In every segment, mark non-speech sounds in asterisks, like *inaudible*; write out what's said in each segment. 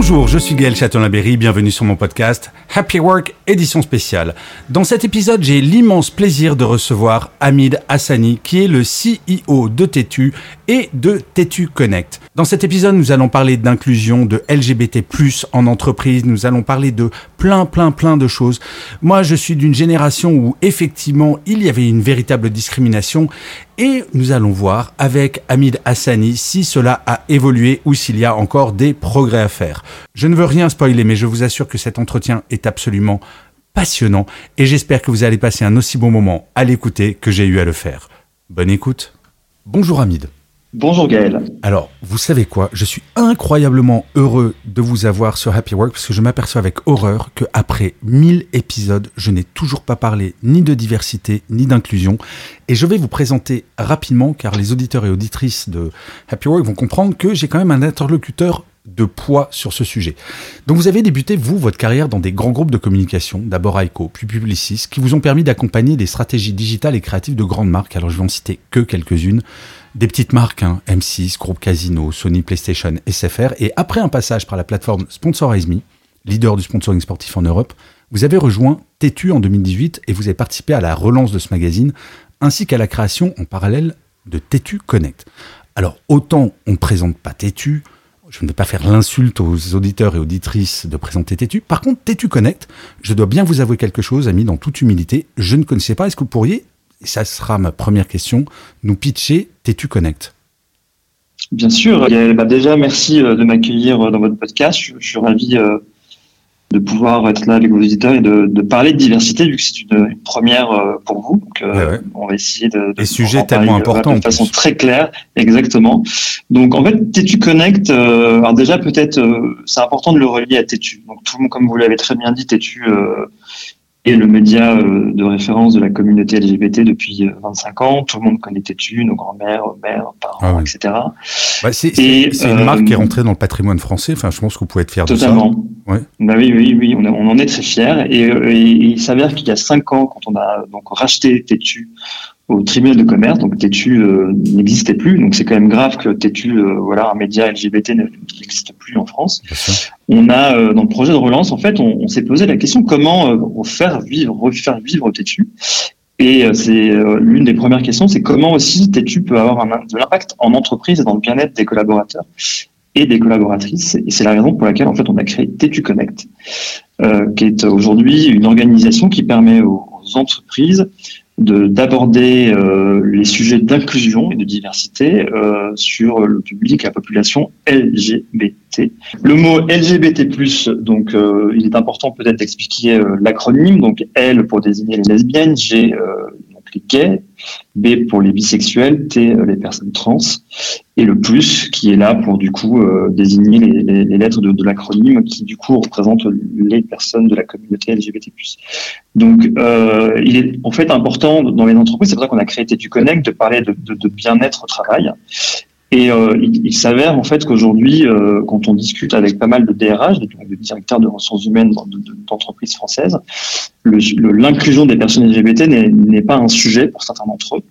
Bonjour, je suis Gaël Châtelain-Berry, bienvenue sur mon podcast Happy Work édition spéciale. Dans cet épisode, j'ai l'immense plaisir de recevoir Hamid Hassani, qui est le CEO de Tétu et de Tétu Connect. Dans cet épisode, nous allons parler d'inclusion, de LGBT+, en entreprise, nous allons parler de plein, plein, plein de choses. Moi, je suis d'une génération où effectivement, il y avait une véritable discrimination et nous allons voir avec Hamid Hassani si cela a évolué ou s'il y a encore des progrès à faire. Je ne veux rien spoiler, mais je vous assure que cet entretien est absolument passionnant et j'espère que vous allez passer un aussi bon moment à l'écouter que j'ai eu à le faire. Bonne écoute. Bonjour Hamid. Bonjour Gaël. Alors, vous savez quoi? Je suis incroyablement heureux de vous avoir sur Happy Work parce que je m'aperçois avec horreur que après 1000 épisodes, je n'ai toujours pas parlé ni de diversité ni d'inclusion. Et je vais vous présenter rapidement car les auditeurs et auditrices de Happy Work vont comprendre que j'ai quand même un interlocuteur de poids sur ce sujet. Donc vous avez débuté, vous, votre carrière dans des grands groupes de communication, d'abord ICO, puis Publicis, qui vous ont permis d'accompagner des stratégies digitales et créatives de grandes marques. Alors je vais en citer que quelques-unes. Des petites marques, hein, M6, Groupe Casino, Sony PlayStation, SFR. Et après un passage par la plateforme Sponsorize Me, leader du sponsoring sportif en Europe, vous avez rejoint Tétu en 2018 et vous avez participé à la relance de ce magazine, ainsi qu'à la création en parallèle de Tétu Connect. Alors autant on ne présente pas Tétu, je ne vais pas faire l'insulte aux auditeurs et auditrices de présenter Tétu. Par contre, Tétu Connect, je dois bien vous avouer quelque chose, ami, dans toute humilité. Je ne connaissais pas. Est-ce que vous pourriez, et ça sera ma première question, nous pitcher Tétu Connect? Bien sûr. Bah déjà, merci euh, de m'accueillir euh, dans votre podcast. Je, suis ravi euh, de pouvoir être là avec vos auditeurs et de, de parler de diversité, vu que c'est une, une, première euh, pour vous. Donc, euh, Ouais, ouais. on va essayer de, de Et sujet en parler, tellement euh, important, de façon très claire, exactement. Donc, en fait, Tétu Connect, euh, alors déjà peut-être, euh, c'est important de le relier à Tétu. Donc, tout le monde, comme vous l'avez très bien dit, Tétu euh, est le média euh, de référence de la communauté LGBT depuis euh, 25 ans. Tout le monde connaît Tétu, nos grands-mères, mères, parents, Ah oui. etc. Bah, C'est Et, une euh, marque qui est rentrée dans le patrimoine français. Enfin, je pense que vous pouvez être fier de ça. Totalement. Ouais. Bah oui, oui, oui, on, en est très fiers. Et, euh, et il s'avère qu'il y a cinq ans, quand on a donc racheté Tétu au tribunal de commerce, donc Tétu euh, n'existait plus. Donc c'est quand même grave que Tétu, euh, voilà, un média LGBT ne- n'existe plus en France. On a euh, dans le projet de relance, en fait, on, on s'est posé la question comment faire vivre, refaire vivre Tétu. Et c'est l'une des premières questions, c'est comment aussi Tétu peut avoir un, de l'impact en entreprise et dans le bien-être des collaborateurs et des collaboratrices. Et c'est la raison pour laquelle en fait on a créé Tétu Connect, qui est aujourd'hui une organisation qui permet aux, aux entreprises d'aborder euh, les sujets d'inclusion et de diversité euh, sur le public, la population LGBT. Le mot LGBT+, donc euh, il est important peut-être d'expliquer l'acronyme. Donc L pour désigner les lesbiennes, les gays, B pour les bisexuels, T euh, les personnes trans, et le plus qui est là pour du coup euh, désigner les, lettres de, l'acronyme qui du coup représentent les personnes de la communauté LGBT+. Donc euh, il est en fait important dans les entreprises, c'est pour ça qu'on a créé Tétu Connect, de parler de bien-être au travail. Et euh, il, s'avère en fait qu'aujourd'hui, euh, quand on discute avec pas mal de DRH, de, directeurs de ressources humaines d'entreprises françaises, l'inclusion des personnes LGBT n'est pas un sujet pour certains d'entre eux.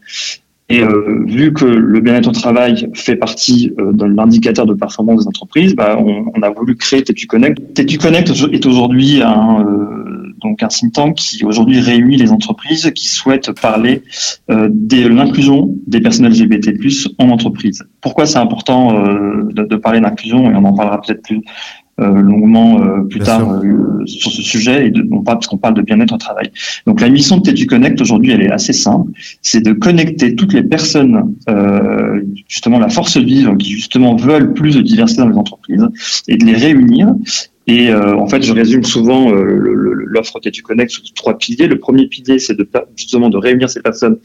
Et euh, vu que le bien-être au travail fait partie euh, de l'indicateur de performance des entreprises, bah, on, on a voulu créer Tétu Connect. Tétu Connect est aujourd'hui un, euh, donc un think tank qui aujourd'hui réunit les entreprises qui souhaitent parler euh, de l'inclusion des personnes LGBT+ en entreprise. Pourquoi c'est important euh, de, de parler d'inclusion et on en parlera peut-être plus euh, longuement plus Bien tard sur ce sujet et de, non pas parce qu'on parle de bien-être au travail. Donc la mission de Tétu Connect aujourd'hui elle est assez simple, c'est de connecter toutes les personnes justement la force vive qui justement veulent plus de diversité dans les entreprises et de les réunir Et en fait, je résume souvent l'offre tu Connect sous trois piliers. Le premier pilier, c'est de justement de réunir ces personnes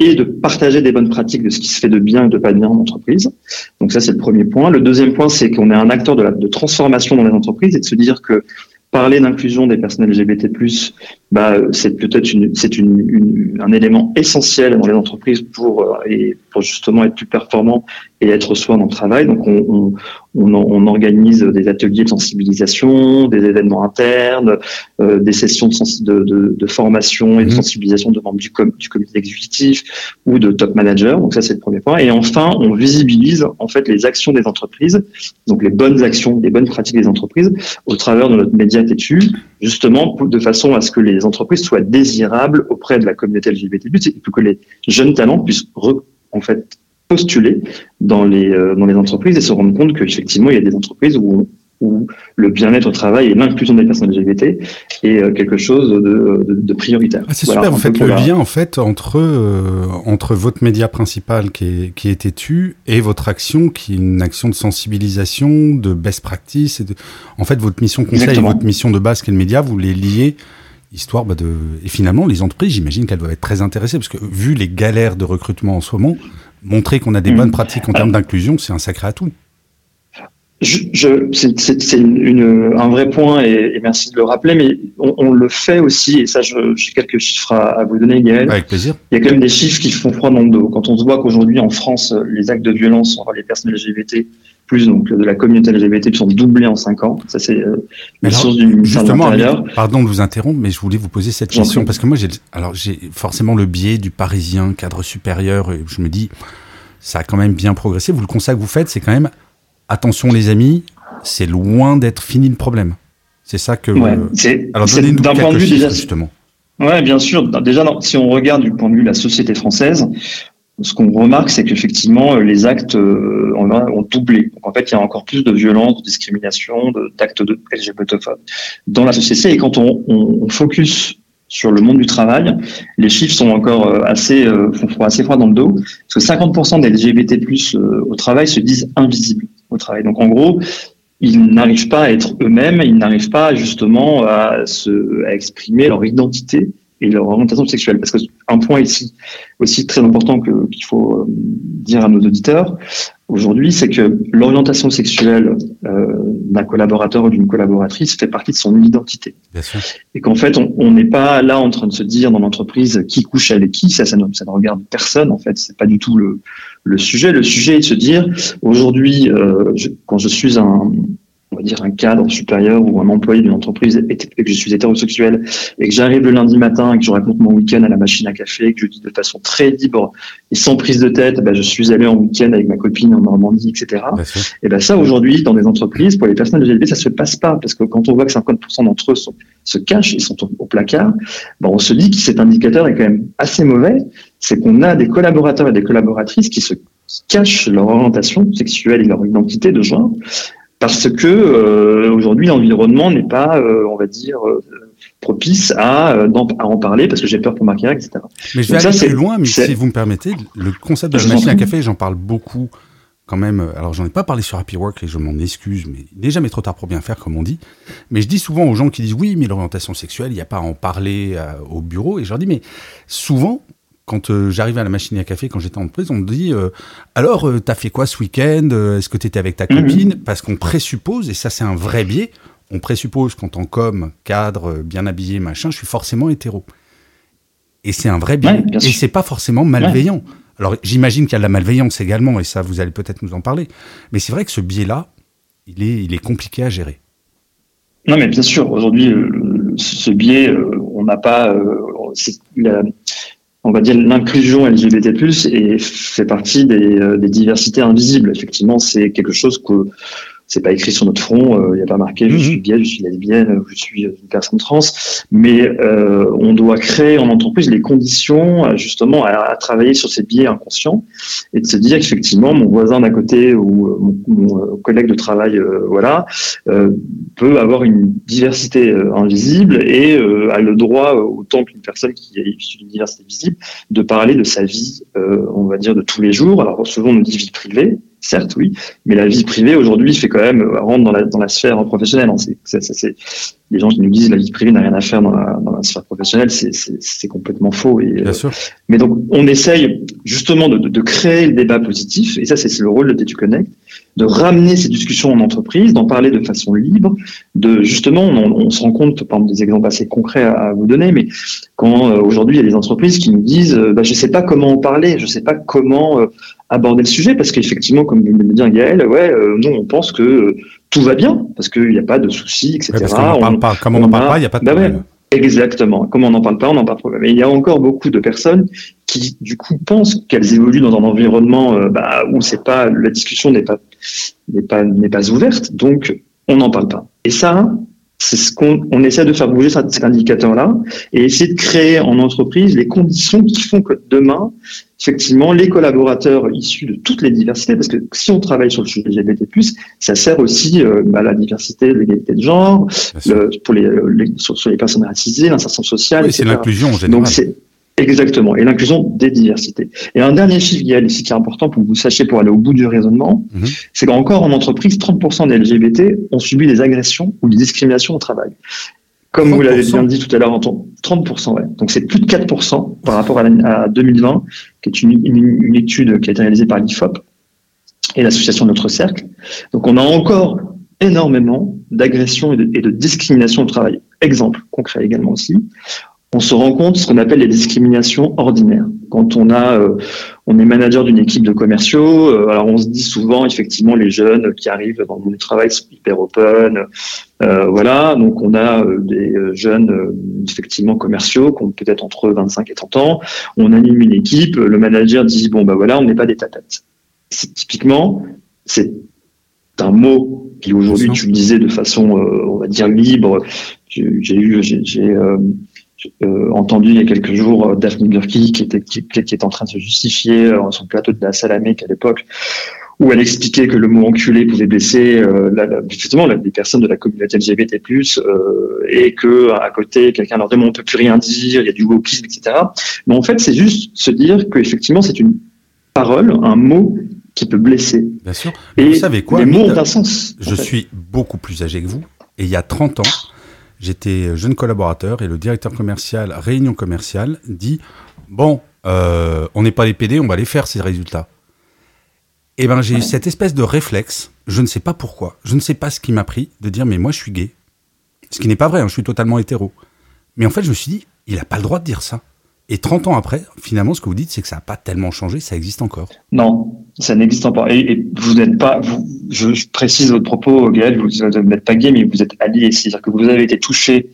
et de partager des bonnes pratiques de ce qui se fait de bien et de pas bien en entreprise. Donc ça, c'est le premier point. Le deuxième point, c'est qu'on est un acteur de, la, de transformation dans les entreprises et de se dire que parler d'inclusion des personnes LGBT+, bah, c'est peut-être une, c'est une, une, un élément essentiel dans les entreprises pour, euh, et pour justement être plus performant et être soi dans le travail. Donc, on, on, on, organise des ateliers de sensibilisation, des événements internes, euh, des sessions de, de, de, de, formation et de mmh. sensibilisation de membres du, com du comité exécutif ou de top managers. Donc, ça, c'est le premier point. Et enfin, on visibilise en fait les actions des entreprises, donc les bonnes actions, les bonnes pratiques des entreprises au travers de notre média têtu, justement de façon à ce que les entreprises soient désirables auprès de la communauté LGBT+, et que les jeunes talents puissent en fait postuler dans les euh, dans les entreprises et se rendre compte qu'effectivement il y a des entreprises où où le bien-être au travail et l'inclusion des personnes LGBT est euh, quelque chose de, de, prioritaire. Ah, c'est super, vous faites le lien en fait entre, euh, entre votre média principal qui est, qui est têtu et votre action qui est une action de sensibilisation, de best practice. Et de... En fait, votre mission conseil et votre mission de base qui est le média, vous les liez histoire bah, de... Et finalement, les entreprises, j'imagine qu'elles doivent être très intéressées parce que vu les galères de recrutement en ce moment, montrer qu'on a des mmh. bonnes pratiques en termes d'inclusion, c'est un sacré atout. Je, c'est un vrai point et, merci de le rappeler, mais on, le fait aussi, et ça, j'ai quelques chiffres à, vous donner, Gaël. Avec plaisir. Il y a quand même des chiffres qui font froid dans le dos. Quand on se voit qu'aujourd'hui, en France, les actes de violence envers les personnes LGBT, plus donc de la communauté LGBT, sont doublés en 5 ans. Ça, c'est euh, la source du ministère de Pardon de vous interrompre, mais je voulais vous poser cette question parce que moi, j'ai alors j'ai forcément le biais du parisien, cadre supérieur, et je me dis, ça a quand même bien progressé. Vous, le constat que vous faites, c'est quand même attention les amis, c'est loin d'être fini le problème. C'est ça que. Ouais, Alors d'un point de vue déjà justement. Ouais, bien sûr. Déjà, si on regarde du point de vue de la société française, ce qu'on remarque, c'est qu'effectivement, les actes euh, ont doublé. Donc, en fait, il y a encore plus de violence, de discrimination, d'actes de, LGBTophobes dans la société. Et quand on, on, focus sur le monde du travail, les chiffres sont encore euh, assez, euh, font assez froid dans le dos, parce que 50% des LGBT+ au travail se disent invisibles au travail. Donc en gros, ils n'arrivent pas à être eux-mêmes, ils n'arrivent pas justement à, se, à exprimer leur identité et leur orientation sexuelle. Parce qu'un point ici aussi très important qu'il faut euh, dire à nos auditeurs aujourd'hui, c'est que l'orientation sexuelle euh, d'un collaborateur ou d'une collaboratrice fait partie de son identité. Et qu'en fait, on n'est pas là en train de se dire dans l'entreprise qui couche avec qui, ça, ça ne, ça ne regarde personne. En fait, c'est pas du tout le, le sujet. Le sujet est de se dire aujourd'hui, euh, quand je suis un, on va dire un cadre supérieur ou un employé d'une entreprise et que je suis hétérosexuel et que j'arrive le lundi matin et que je raconte mon week-end à la machine à café et que je dis de façon très libre et sans prise de tête, bah, je suis allé en week-end avec ma copine en Normandie, etc. Et ben ça aujourd'hui dans des entreprises pour les personnes LGBT ça se passe pas parce que quand on voit que 50% d'entre eux se cachent, ils sont au, placard, ben on se dit que cet indicateur est quand même assez mauvais. C'est qu'on a des collaborateurs et des collaboratrices qui se cachent leur orientation sexuelle et leur identité de genre parce que euh, aujourd'hui l'environnement n'est pas, euh, on va dire, euh, propice à, en parler parce que j'ai peur pour ma carrière, etc. Mais je vais aller plus loin, mais si vous me permettez, le concept de la machine à café, j'en parle beaucoup quand même. Alors j'en ai pas parlé sur Happy Work et je m'en excuse, mais il n'est jamais trop tard pour bien faire, comme on dit. Mais je dis souvent aux gens qui disent oui, mais l'orientation sexuelle, il n'y a pas à en parler au bureau, et je leur dis mais souvent quand euh, j'arrive à la machine à café, quand j'étais en prise, on me dit euh, alors euh, t'as fait quoi ce week-end Est-ce que t'étais avec ta mhm. copine? Parce qu'on présuppose, et ça c'est un vrai biais, on présuppose qu'en tant qu'homme, cadre, bien habillé, machin, je suis forcément hétéro. Et c'est un vrai biais. et c'est pas forcément malveillant. Alors j'imagine qu'il y a de la malveillance également, et ça vous allez peut-être nous en parler. Mais c'est vrai que ce biais-là, il est, il est compliqué à gérer. Non, mais bien sûr, aujourd'hui, ce biais, on n'a pas on va dire l'inclusion LGBT+ et fait partie des, euh, des, diversités invisibles. Effectivement, c'est quelque chose que c'est pas écrit sur notre front, euh, il n'y a pas marqué je suis mhm. gay, je suis lesbienne, je suis une personne trans, mais euh, on doit créer en entreprise les conditions euh, justement à, travailler sur ces biais inconscients et de se dire qu'effectivement mon voisin d'à côté ou mon, collègue de travail, voilà, peut avoir une diversité invisible et a le droit autant qu'une personne qui est issue d'une diversité visible de parler de sa vie, on va dire de tous les jours. Alors souvent on nous dit vie privée, certes, oui, mais la vie privée aujourd'hui fait quand même euh, rentre dans la, dans la sphère professionnelle. Hein. C'est, c'est, les gens qui nous disent la vie privée n'a rien à faire dans la, dans la sphère professionnelle, c'est, complètement faux. Et, Bien sûr. Mais donc, on essaye justement de, de, créer le débat positif, et ça, c'est, le rôle de Tetu Connect, de ramener ces discussions en entreprise, d'en parler de façon libre, de justement, on, on se rend compte, par des exemples assez concrets à, vous donner, mais quand euh, aujourd'hui il y a des entreprises qui nous disent, euh, bah, je sais pas comment en parler, je sais pas comment aborder le sujet parce qu'effectivement, comme vous le dire Gaël, ouais, euh, nous on pense que euh, tout va bien parce qu'il n'y a pas de soucis, etc. on parle pas. Comme on n'en parle pas, il n'y a pas de bah problème. exactement. Comme on n'en parle pas, on n'en parle pas. Mais il y a encore beaucoup de personnes qui, du coup, pensent qu'elles évoluent dans un environnement euh, bah, où c'est pas la discussion n'est pas n'est pas n'est pas ouverte, donc on n'en parle pas. Et ça, c'est ce qu'on on essaie de faire bouger cet indicateur-là et essayer de créer en entreprise les conditions qui font que demain, effectivement, les collaborateurs issus de toutes les diversités, parce que si on travaille sur le sujet LGBT+, ça sert aussi euh, à la diversité, l'égalité de genre, pour les, sur, les personnes racisées, l'insertion sociale, oui, c'est l'inclusion en général. Donc Exactement, et l'inclusion des diversités. Et un dernier chiffre, Gaël, ici qui est important pour que vous sachiez pour aller au bout du raisonnement, mhm. c'est qu'encore en entreprise, 30% des LGBT ont subi des agressions ou des discriminations au travail. Comme vous l'avez bien dit tout à l'heure, 30%, ouais. Donc c'est plus de 4% par rapport à, 2020, qui est une, une, étude qui a été réalisée par l'IFOP et l'association Notre Cercle. Donc on a encore énormément d'agressions et, et de, discriminations au travail. Exemple concret également aussi on se rend compte ce qu'on appelle les discriminations ordinaires. Quand on a, euh, on est manager d'une équipe de commerciaux, euh, alors on se dit souvent effectivement les jeunes qui arrivent dans le monde du travail sont hyper open, euh, voilà. Donc on a des jeunes effectivement commerciaux qui ont peut-être entre 25 et 30 ans. On anime une équipe, le manager dit bon bah voilà, on n'est pas des. C'est typiquement c'est un mot qui aujourd'hui utilisé de façon on va dire libre. J'ai eu j'ai euh, entendu il y a quelques jours euh, Daphne Burki qui était qui, qui, est en train de se justifier euh, sur le plateau de la Salamé qu'à l'époque où elle expliquait que le mot enculé pouvait blesser euh, la, justement les personnes de la communauté LGBT+, euh, et que à côté quelqu'un leur dit on peut plus rien dire, il y a du wokisme, etc. Mais en fait, c'est juste se dire que effectivement c'est une parole, un mot qui peut blesser. Bien sûr. et vous savez quoi Les mots ont un sens. Je suis beaucoup plus âgé que vous, et il y a 30 ans, J'étais jeune collaborateur et le directeur commercial, réunion commerciale, dit Bon, euh, on n'est pas les PD, on va les faire ces résultats. Et eh ben j'ai eu cette espèce de réflexe, je ne sais pas pourquoi, je ne sais pas ce qui m'a pris, de dire Mais moi je suis gay. Ce qui n'est pas vrai, hein, je suis totalement hétéro. Mais en fait, je me suis dit Il n'a pas le droit de dire ça. Et 30 ans après, finalement, ce que vous dites, c'est que ça n'a pas tellement changé, ça existe encore. Non, ça n'existe pas. Et, vous n'êtes pas, vous, je, précise votre propos, Gaël, vous, n'êtes pas gay, mais vous êtes allié. C'est-à-dire que vous avez été touché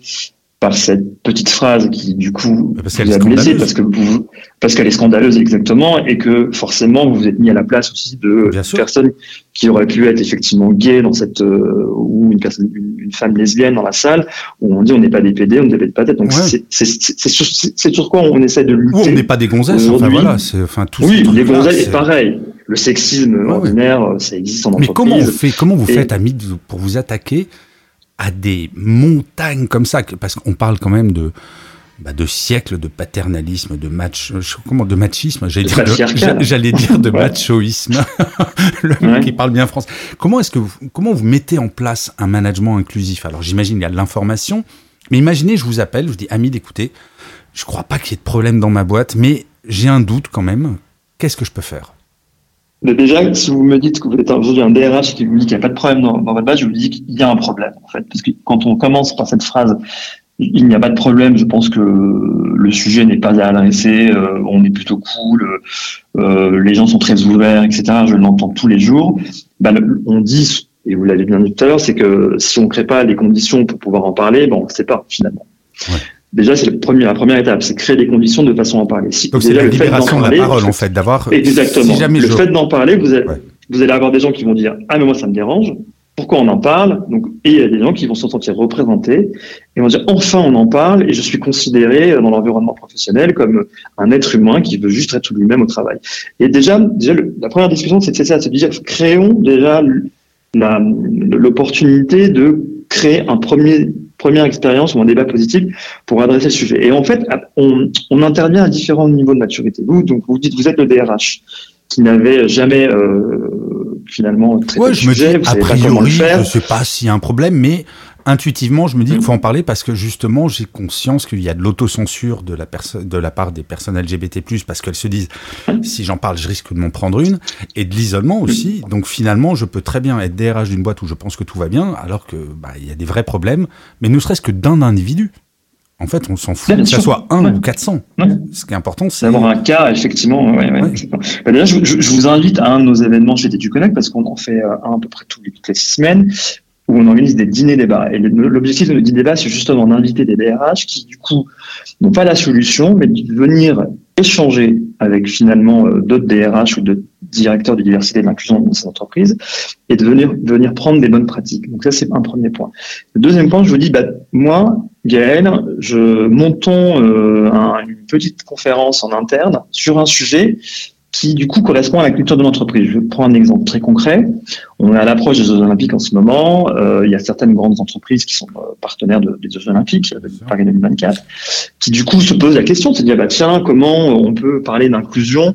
par cette petite phrase qui du coup parce vous a blessé parce que vous parce qu'elle est scandaleuse exactement et que forcément vous vous êtes mis à la place aussi de personnes qui auraient pu être effectivement gays dans cette euh, ou une personne une, femme lesbienne dans la salle où on dit on n'est pas des PD on ne pas tête donc c'est c'est sur, sur quoi on essaie de lutter ou on n'est pas des gonzesses enfin voilà c'est enfin tout oui les gonzesses c'est pareil. Le sexisme ordinaire ça existe en entreprise mais comment on fait comment vous faites amis pour vous attaquer à des montagnes comme ça, parce qu'on parle quand même de, bah, de siècles de paternalisme, de match, comment, de machisme, j'allais dire, de, j'allais dire de *laughs* machoïsme, *laughs* le mec qui parle bien français. Comment est-ce que vous, comment vous mettez en place un management inclusif? Alors j'imagine il y a de l'information, mais imaginez, je vous appelle, je vous dis, Ami, écoutez, je crois pas qu'il y ait de problème dans ma boîte, mais j'ai un doute quand même. Qu'est-ce que je peux faire? Mais déjà, si vous me dites que vous êtes aujourd'hui un DRH qui vous dit qu'il n'y a pas de problème dans, votre base, je vous dis qu'il y a un problème, en fait. Parce que quand on commence par cette phrase, il n'y a pas de problème, je pense que le sujet n'est pas à adresser, euh, on est plutôt cool, euh, les gens sont très ouverts, etc. Je l'entends tous les jours. Ben, on dit, et vous l'avez bien dit tout à l'heure, c'est que si on ne crée pas les conditions pour pouvoir en parler, bon, on ne sait pas finalement. Déjà, c'est la première étape, c'est créer des conditions de façon à en parler. Si, Donc c'est la libération de la parole, en fait, d'avoir. Exactement. le fait d'en parler, vous allez, vous allez avoir des gens qui vont dire ah mais moi ça me dérange. Pourquoi on en parle? Donc et il y a des gens qui vont se sentir représentés et vont dire enfin on en parle et je suis considéré dans l'environnement professionnel comme un être humain qui veut juste être lui-même au travail. Et déjà, déjà la première discussion c'est ça, c'est de dire créons déjà l'opportunité de créer un premier première expérience ou un débat positif pour adresser le sujet. Et en fait, on, on intervient à différents niveaux de maturité. Vous, donc, vous dites, vous êtes le DRH qui n'avait jamais euh, finalement traiter ouais, le je me dis, vous a savez pas comment le priori, faire. je sais pas s'il y a un problème, mais intuitivement, je me dis qu'il Mm. faut en parler parce que justement, j'ai conscience qu'il y a de l'autocensure de la personne, de la part des personnes LGBT+, parce qu'elles se disent, si j'en parle, je risque de m'en prendre une, et de l'isolement aussi. Donc finalement, je peux très bien être DRH d'une boîte où je pense que tout va bien, alors que bah, il y a des vrais problèmes, mais ne serait-ce que d'un individu. En fait, on s'en fout que ça soit un Ouais. ou 400. Ouais. Ce qui est important, c'est D'avoir un cas, effectivement. Ouais. Bah, D'ailleurs, je, je- je vous invite à un de nos événements chez du Connect parce qu'on en fait euh, un à peu près toutes les six semaines où on organise des dîners débats. Et l'objectif de nos dîners débats, c'est justement d'inviter des DRH qui, du coup, n'ont pas la solution, mais de venir échanger avec finalement euh, d'autres DRH ou d'autres directeurs de diversité et de l'inclusion dans ces entreprises et de venir, prendre des bonnes pratiques. Donc ça, c'est un premier point. Le deuxième point, je vous dis, bah, moi, Gaël, je montons euh, un- une petite conférence en interne sur un sujet qui du coup correspond à la culture de l'entreprise. Je prends un exemple très concret. On est à l'approche des Jeux Olympiques en ce moment. Euh, il y a certaines grandes entreprises qui sont euh, partenaires de- des Jeux Olympiques, de. Paris 2024, qui du coup se posent la question, c'est de dire bah tiens comment on peut parler d'inclusion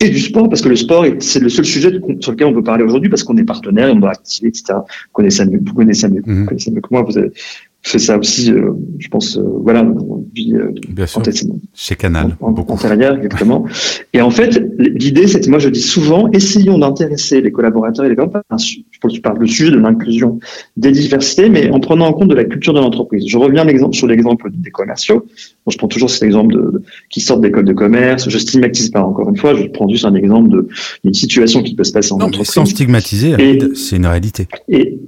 et du sport? Parce que le sport est- c'est le seul sujet sur lequel on peut parler aujourd'hui parce qu'on est partenaire et on doit activer etc. Vous connaissez mieux, vous connaissez mieux, Mhm. vous connaissez mieux que moi. Vous avez fait ça aussi, euh, je pense. euh, voilà, depuis, euh, bien sûr chez Canal. en, en beaucoup. antérieure, exactement. Et en fait, l'idée, c'est, moi je dis souvent, essayons d'intéresser les collaborateurs et les collaborateurs, je pense que je parle du sujet de l'inclusion, des diversités, mais en prenant en compte de la culture de l'entreprise. Je reviens sur l'exemple des commerciaux. Bon, je prends toujours cet exemple de, de- qui sortent d'école de commerce. Je stigmatise pas encore une fois. Je prends juste un exemple de d'une situation qui peut se passer en Non, mais entreprise. sans stigmatiser, c'est une réalité. Et-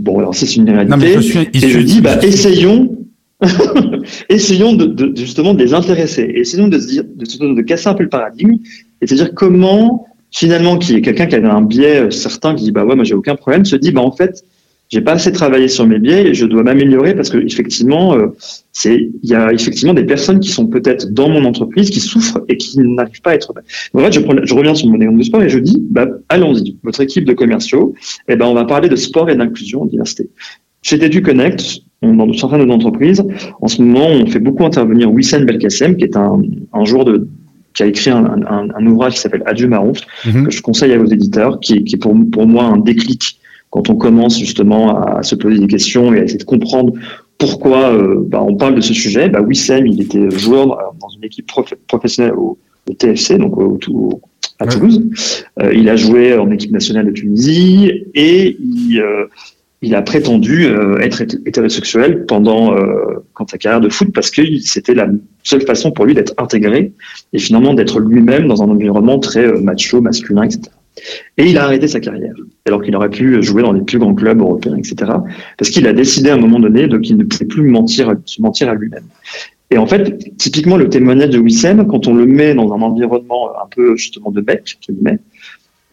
bon, alors c'est une réalité. Non, mais je suis Et je dis, bah, essayons, *laughs* essayons de, justement de les intéresser. Essayons de se dire, de, se- de casser un peu le paradigme et de se dire comment, finalement, qui est quelqu'un qui avait un biais certain, qui dit, bah ouais, moi j'ai aucun problème, se dit, bah en fait, j'ai pas assez travaillé sur mes biais et je dois m'améliorer parce que effectivement, euh, c'est, il y a effectivement des personnes qui sont peut-être dans mon entreprise qui souffrent et qui n'arrivent pas à être. En fait, je, prends- je reviens sur mon exemple de sport et je dis, bah, allons-y, votre équipe de commerciaux, eh ben, on va parler de sport et d'inclusion diversité. Chez du Connect, on, dans certaines de nos entreprises, en ce moment, on fait beaucoup intervenir Wissam Belkacem, qui est un, un joueur de, qui a écrit un, un, un ouvrage qui s'appelle Adieu Marron, Mhm. que je conseille à vos éditeurs, qui est, qui est pour, pour moi un déclic quand on commence justement à se poser des questions et à essayer de comprendre pourquoi euh, bah, on parle de ce sujet. Bah, Wissam, il était joueur dans- dans une équipe prof- professionnelle au, au TFC, donc au, au- à. Toulouse. Euh, il a joué en équipe nationale de Tunisie et il, euh, il a prétendu euh, être hété- hétérosexuel pendant euh, quand sa carrière de foot parce que c'était la seule façon pour lui d'être intégré et finalement d'être lui-même dans un environnement très euh, macho, masculin, etc. Et il a arrêté sa carrière, alors qu'il aurait pu jouer dans les plus grands clubs européens, etc. Parce qu'il a décidé à un moment donné qu'il ne pouvait plus se mentir à lui-même. Et en fait, typiquement, le témoignage de Wissem, quand on le met dans un environnement un peu justement de mec,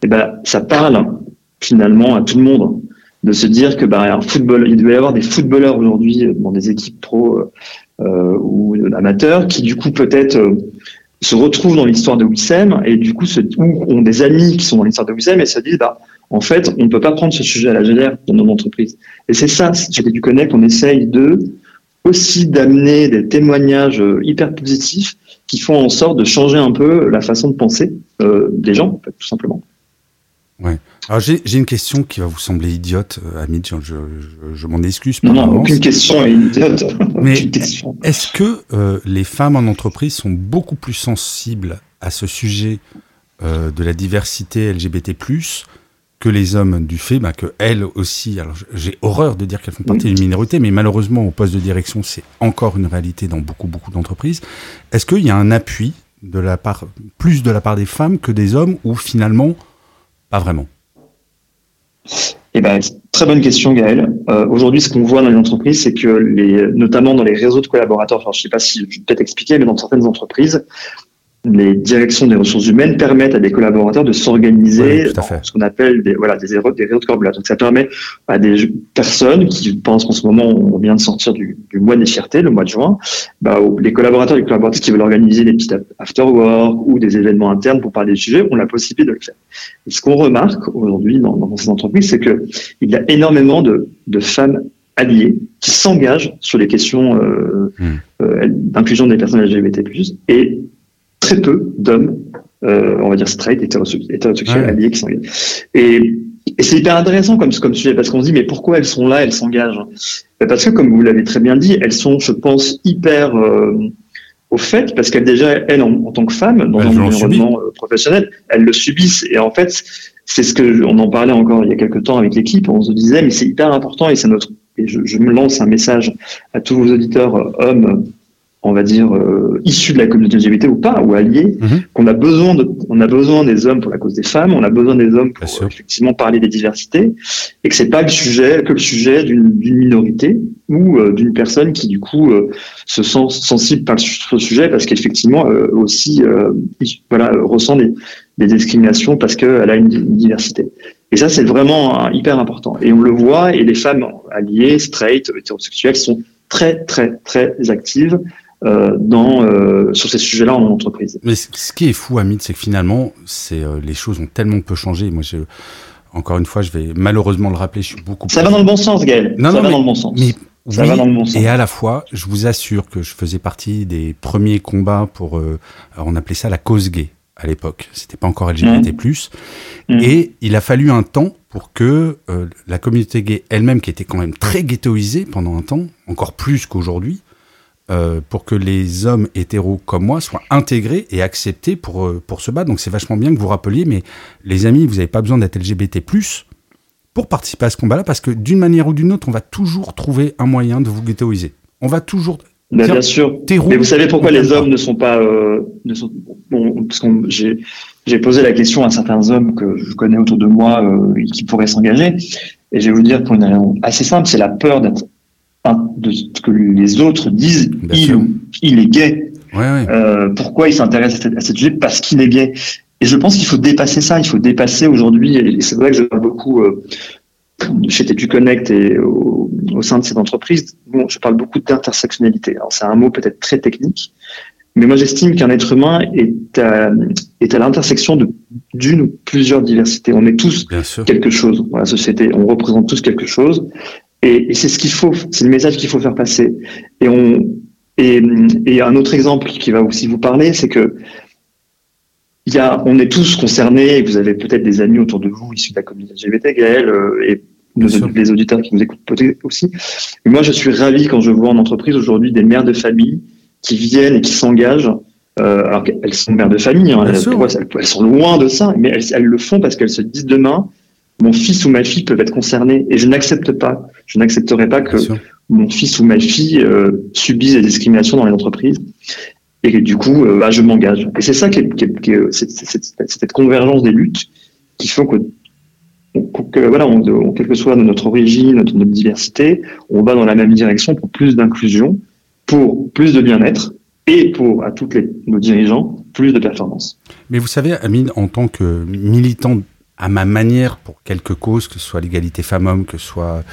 eh ben, ça parle finalement à tout le monde de se dire que football, il y avoir des footballeurs aujourd'hui dans des équipes pro euh, euh, ou amateurs qui du coup peut-être euh, se retrouvent dans l'histoire de Wissem et du coup ou ont des amis qui sont dans l'histoire de Wissem et se disent bah en fait on ne peut pas prendre ce sujet à la légère dans nos entreprises. Et c'est ça chez du Connect on essaye de aussi d'amener des témoignages euh, hyper positifs qui font en sorte de changer un peu la façon de penser euh, des gens tout simplement Alors j'ai une question qui va vous sembler idiote, euh, Hamid, je, je, m'en excuse non par non avance. aucune question est idiote *laughs* Mais- Est-ce que euh, les femmes en entreprise sont beaucoup plus sensibles à ce sujet euh, de la diversité LGBT+, que les hommes du fait bah, que elles aussi, alors j'ai horreur de dire qu'elles font partie d'une minorité, mais malheureusement au poste de direction, c'est encore une réalité dans beaucoup beaucoup d'entreprises. Est-ce qu'il y a un appui de la part, plus de la part des femmes que des hommes, ou finalement pas vraiment Eh ben, très bonne question, Gaël. Euh, Aujourd'hui, ce qu'on voit dans les entreprises, c'est que les, notamment dans les réseaux de collaborateurs, enfin, je sais pas si je vais peut-être expliquer, mais dans certaines entreprises, les directions des ressources humaines permettent à des collaborateurs de s'organiser Oui, ce qu'on appelle des, voilà, des, réseaux, des de collaborateurs. Donc, ça permet à des personnes qui pensent qu'en ce moment, on vient de sortir du, du mois des fiertés, le mois de juin, bah, les collaborateurs et les collaboratrices qui veulent organiser des petits after-work ou des événements internes pour parler des sujets ont la possibilité de le faire. Et ce qu'on remarque aujourd'hui dans, dans ces entreprises, c'est que il y a énormément de, de femmes alliées qui s'engagent sur les questions euh, Mm. euh, d'inclusion des personnes LGBT+, et très peu d'hommes on va dire straight, hétérosexuels, alliés qui s'engagent. Et, et c'est hyper intéressant comme, comme sujet parce qu'on se dit mais pourquoi elles sont là, elles s'engagent? Parce que comme vous l'avez très bien dit, elles sont, je pense, hyper au fait, parce qu'elles déjà, elles, en, tant que femmes, dans un environnement euh, professionnel, elles le subissent. Et en fait, c'est ce que on en parlait encore il y a quelques temps avec l'équipe. On se disait, mais c'est hyper important et c'est notre. Et je, je, me lance un message à tous vos auditeurs euh, hommes on va dire, euh, issus de la communauté LGBT ou pas, ou alliés, mhm. qu'on a besoin de, on a besoin des hommes pour la cause des femmes, on a besoin des hommes pour effectivement parler des diversités, et que c'est pas le sujet, que le sujet d'une minorité ou euh, d'une personne qui du coup euh, se sent sensible par ce sujet parce qu'effectivement euh, aussi, voilà, ressent des, des discriminations parce qu'elle a une, diversité. Et ça, c'est vraiment hyper important. Et on le voit, et les femmes alliées, straight, hétérosexuelles, sont très, très, très actives euh, dans, euh, sur ces sujets-là en entreprise. Mais ce qui est fou, Amit, c'est que finalement, c'est euh, les choses ont tellement peu changé. Moi, je, encore une fois, je vais malheureusement le rappeler, je suis beaucoup. Ça va dans le bon sens, Gaël. Non, ça va dans le bon sens. Mais ça va dans le bon sens. Et à la fois, je vous assure que je faisais partie des premiers combats pour. on appelait ça la cause gay à l'époque. C'était pas encore LGBT+. Mmh. Mmh. Et il a fallu un temps pour que la communauté gay elle-même, qui était quand même très ghettoisée pendant un temps, encore plus qu'aujourd'hui, euh, pour que les hommes hétéros comme moi soient intégrés et acceptés pour, euh, pour se battre. Donc c'est vachement bien que vous rappeliez, mais les amis, vous n'avez pas besoin d'être LGBT pour participer à ce combat-là, parce que d'une manière ou d'une autre, on va toujours trouver un moyen de vous ghettoiser. On va toujours... bien sûr. mais vous savez pourquoi les hommes ne sont pas... Euh, ne sont, bon, parce que j'ai, j'ai posé la question à certains hommes que je connais autour de moi qui pourraient s'engager. Et je vais vous dire pour une raison assez simple, c'est la peur d'être de ce que les autres disent, il, il, est gay. Euh, pourquoi il s'intéresse à, cette sujet? Parce qu'il est gay. Et je pense qu'il faut dépasser ça. Il faut dépasser aujourd'hui. Et c'est vrai que je parle beaucoup euh, chez TQ Connect et au, sein de cette entreprise. Bon, je parle beaucoup d'intersectionnalité. Alors c'est un mot peut-être très technique, mais moi j'estime qu'un être humain est à, est à l'intersection d'une ou plusieurs diversités. On est tous quelque chose dans la société. On représente tous quelque chose. Et, c'est ce qu'il faut, c'est le message qu'il faut faire passer. Et on et, et, un autre exemple qui va aussi vous parler, c'est que y a, on est tous concernés. Vous avez peut-être des amis autour de vous issus de la communauté LGBT, Gaël, euh, et les auditeurs qui nous écoutent peut-être aussi. Mais moi, je suis ravi quand je vois en entreprise aujourd'hui des mères de famille qui viennent et qui s'engagent. Euh, alors qu'elles sont mères de famille, hein, elles, elles, sont loin de ça, mais elles, elles le font parce qu'elles se disent demain, mon fils ou ma fille peuvent être concernés et je n'accepte pas, je n'accepterai pas que mon fils ou ma fille euh, subissent des discriminations dans les entreprises et que du coup, euh, bah, je m'engage. Et c'est ça qui est, qui cette convergence des luttes qui font que, que voilà, on, quelle que soit notre origine, notre, notre diversité, on va dans la même direction pour plus d'inclusion, pour plus de bien-être et pour à les, nos dirigeants plus de performance. Mais vous savez, Amine, en tant que militant à ma manière pour quelque cause, que ce soit l'égalité femmes-hommes, que ce soit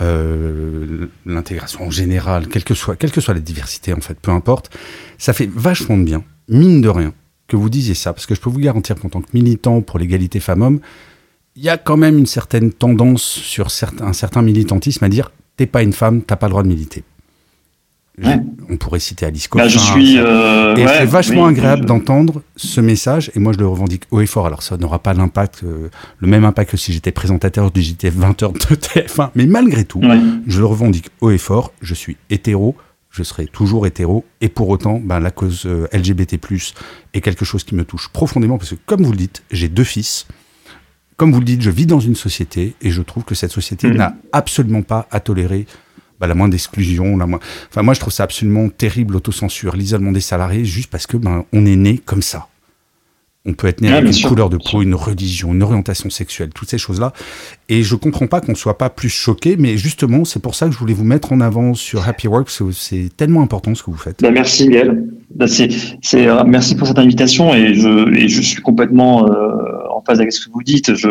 euh, l'intégration en général, quelle que, soit, quelle que soit la diversité en fait, peu importe, ça fait vachement de bien, mine de rien, que vous disiez ça, parce que je peux vous garantir qu'en tant que militant pour l'égalité femmes-hommes, il y a quand même une certaine tendance sur un certain militantisme à dire t'es pas une femme, t'as pas le droit de militer. On pourrait citer Alice Coffin. Bah, je suis, euh, et c'est vachement agréable d'entendre ce message, et moi je le revendique haut et fort. Alors ça n'aura pas l'impact, euh, le même impact que si j'étais présentateur du JTF 20h de TF1, mais malgré tout, je le revendique haut et fort. Je suis hétéro, je serai toujours hétéro, et pour autant, ben, la cause euh, LGBT+ est quelque chose qui me touche profondément, parce que comme vous le dites, j'ai deux fils. Comme vous le dites, je vis dans une société, et je trouve que cette société mmh. n'a absolument pas à tolérer bah, la moindre exclusion, la moins... Enfin, moi, je trouve ça absolument terrible, l'autocensure, l'isolement des salariés, juste parce que ben, on est né comme ça. On peut être né avec une couleur de peau, une religion, une orientation sexuelle, toutes ces choses-là. Et je comprends pas qu'on soit pas plus choqué, mais justement, c'est pour ça que je voulais vous mettre en avant sur Happy Work, parce que c'est tellement important ce que vous faites. Bah, merci, Gaël. Bah, c'est, euh, merci pour cette invitation et je, et je suis complètement euh, en phase avec ce que vous dites. Je,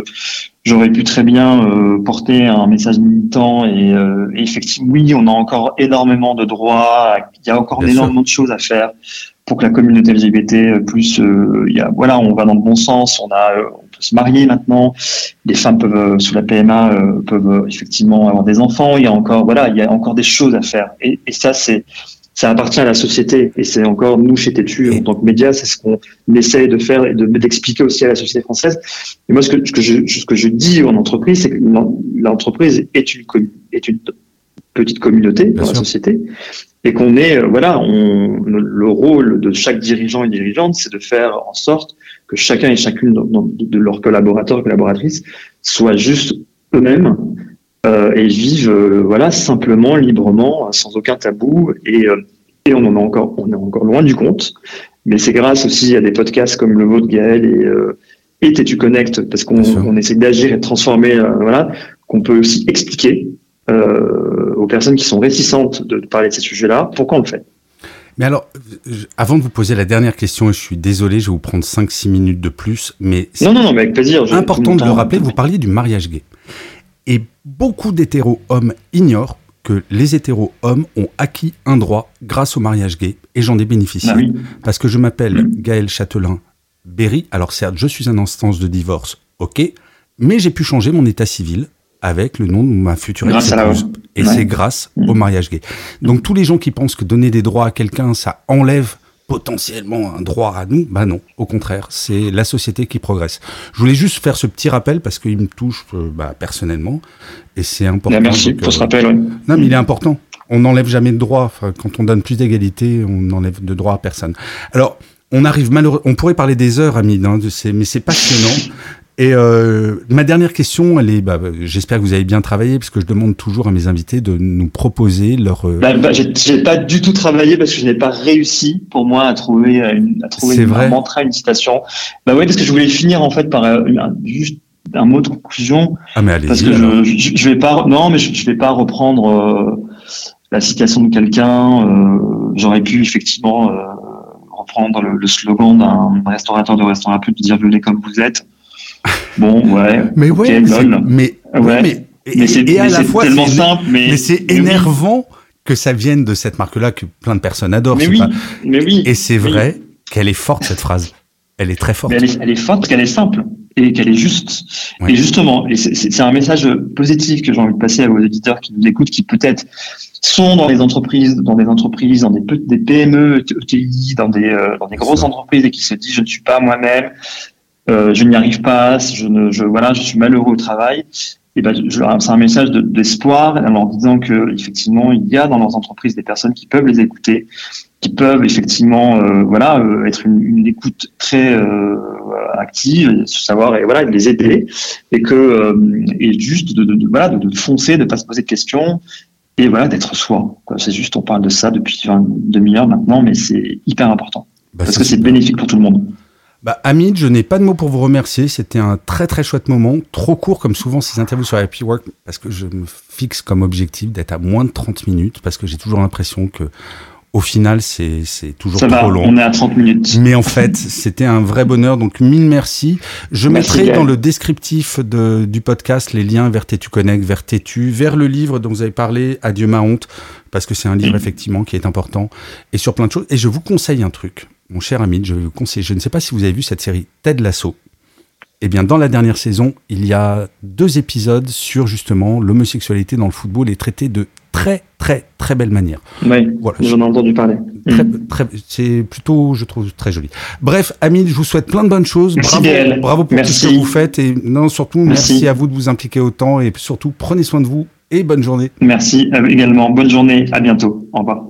j'aurais pu très bien euh, porter un message militant et, euh, effectivement, oui, on a encore énormément de droits, il y a encore énormément de choses à faire pour que la communauté LGBT plus, euh, il y a, voilà, on va dans le bon sens, on a, on peut se marier maintenant, les femmes peuvent sous la PMA peuvent effectivement avoir des enfants, il y a encore, voilà, il y a encore des choses à faire. Et, et ça c'est ça appartient à la société. Et c'est encore nous chez Tétu en tant que médias, c'est ce qu'on essaye de faire et de d'expliquer aussi à la société française. Et moi, ce que, ce que je ce que je dis en entreprise, c'est que l'entreprise est une est une petite communauté dans la société. Et qu'on est euh, voilà, on, le rôle de chaque dirigeant et dirigeante, c'est de faire en sorte que chacun et chacune de, leurs collaborateurs et collaboratrices soient juste eux-mêmes et vivent euh, voilà simplement, librement, sans aucun tabou. Et, euh, et on en est encore, on est encore loin du compte. Mais c'est grâce aussi à des podcasts comme le vôtre, Gaël, et, euh, et tu Connect, parce qu'on on essaie d'agir et de transformer, voilà, qu'on peut aussi expliquer aux personnes qui sont réticentes de, de parler de ces sujets-là pourquoi on le fait? Mais alors, avant de vous poser la dernière question, et je suis désolé, je vais vous prendre 5-6 minutes de plus, mais non, non, non, mais avec plaisir. important de le rappeler, vous parliez du mariage gay. Beaucoup d'hétéros-hommes ignorent que les hétéros-hommes ont acquis un droit grâce au mariage gay, et j'en ai bénéficié. Ah parce que je m'appelle mm. Gaël Châtelain Berry. Alors certes, je suis en instance de divorce, ok, mais j'ai pu changer mon état civil avec le nom de ma future épouse. Et c'est grâce mm. au mariage gay. Donc tous les gens qui pensent que donner des droits à quelqu'un, ça enlève potentiellement un droit à nous, bah non, au contraire, c'est la société qui progresse. Je voulais juste faire ce petit rappel parce qu'il me touche euh, bah, personnellement et c'est important. merci pour ce rappel. Non, mais il est important. On n'enlève jamais de droits. quand on donne plus d'égalité, on n'enlève de droits à personne. Alors, on arrive malheureusement, on pourrait parler des heures, Amine, hein, mais c'est passionnant. Et euh, ma dernière question, elle est, bah, j'espère que vous avez bien travaillé, parce que je demande toujours à mes invités de nous proposer leur. Euh... Bah, bah, j'ai pas du tout travaillé parce que je n'ai pas réussi pour moi à trouver une, à trouver une, un mantra, une citation. Bah ouais, parce que je voulais finir en fait par euh, juste un mot de conclusion. Ah mais allez Parce que je, je, je, vais pas, non, mais je, je vais pas reprendre euh, la citation de quelqu'un. Euh, j'aurais pu effectivement reprendre le, le slogan d'un restaurateur de restaurant de dire venez comme vous êtes. Bon, ouais. Mais ouais, mais, ouais. mais, et, c'est à la fois tellement simple, mais, mais c'est énervant que ça vienne de cette marque-là que plein de personnes adorent. Mais oui, mais oui. Et c'est vrai qu'elle est forte cette phrase. Elle est très forte. elle, est, elle est forte parce qu'elle est simple et qu'elle est juste. Et justement, c'est un message positif que j'ai envie de passer à vos éditeurs qui nous écoutent, qui peut-être sont dans les entreprises, dans des entreprises, dans des, des PME, ETI, dans des, euh, dans des grosses entreprises et qui se disent je ne suis pas moi-même, euh, je n'y arrive pas, je ne, je, voilà, je suis malheureux au travail. Et ben, c'est un message d'espoir en leur disant que effectivement, il y a dans leurs entreprises des personnes qui peuvent les écouter, qui peuvent effectivement, euh, voilà, euh, être une, une, écoute très euh, active, savoir et voilà, les aider, et que euh, et juste de, de, de voilà, de, foncer, de pas se poser de questions, et voilà, d'être soi. C'est juste, on parle de ça depuis une demi-heure maintenant, mais c'est hyper important bah, parce que c'est bénéfique pour tout le monde. Bah, Hamid, je n'ai pas de mots pour vous remercier. C'était un très très chouette moment. Trop court comme souvent ces interviews sur Happy Work parce que je me fixe comme objectif d'être à moins de 30 minutes parce que j'ai toujours l'impression que au final, c'est toujours Ça trop va, long. On est à 30 minutes. Mais en fait, c'était un vrai bonheur. Donc, mille merci. Je mettrai dans le descriptif de, du podcast les liens vers Tétu Connect, vers Tétu, vers le livre dont vous avez parlé, Adieu ma honte, parce que c'est un livre, mmh. effectivement, qui est important, et sur plein de choses. Et je vous conseille un truc mon cher ami, je vous conseille, je ne sais pas si vous avez vu cette série Ted Lasso. Eh bien, dans la dernière saison, il y a deux épisodes sur justement l'homosexualité dans le football et traité de très, très, très belle manière. Oui, voilà. j'en ai entendu parler. Très, mm. très, c'est plutôt, je trouve, très joli. Bref, Amine, je vous souhaite plein de bonnes choses. Merci bravo, bravo pour tout ce que vous faites. Et non, surtout, merci. merci à vous de vous impliquer autant. Et surtout, prenez soin de vous et bonne journée. Merci euh, également. Bonne journée. À bientôt. Au revoir.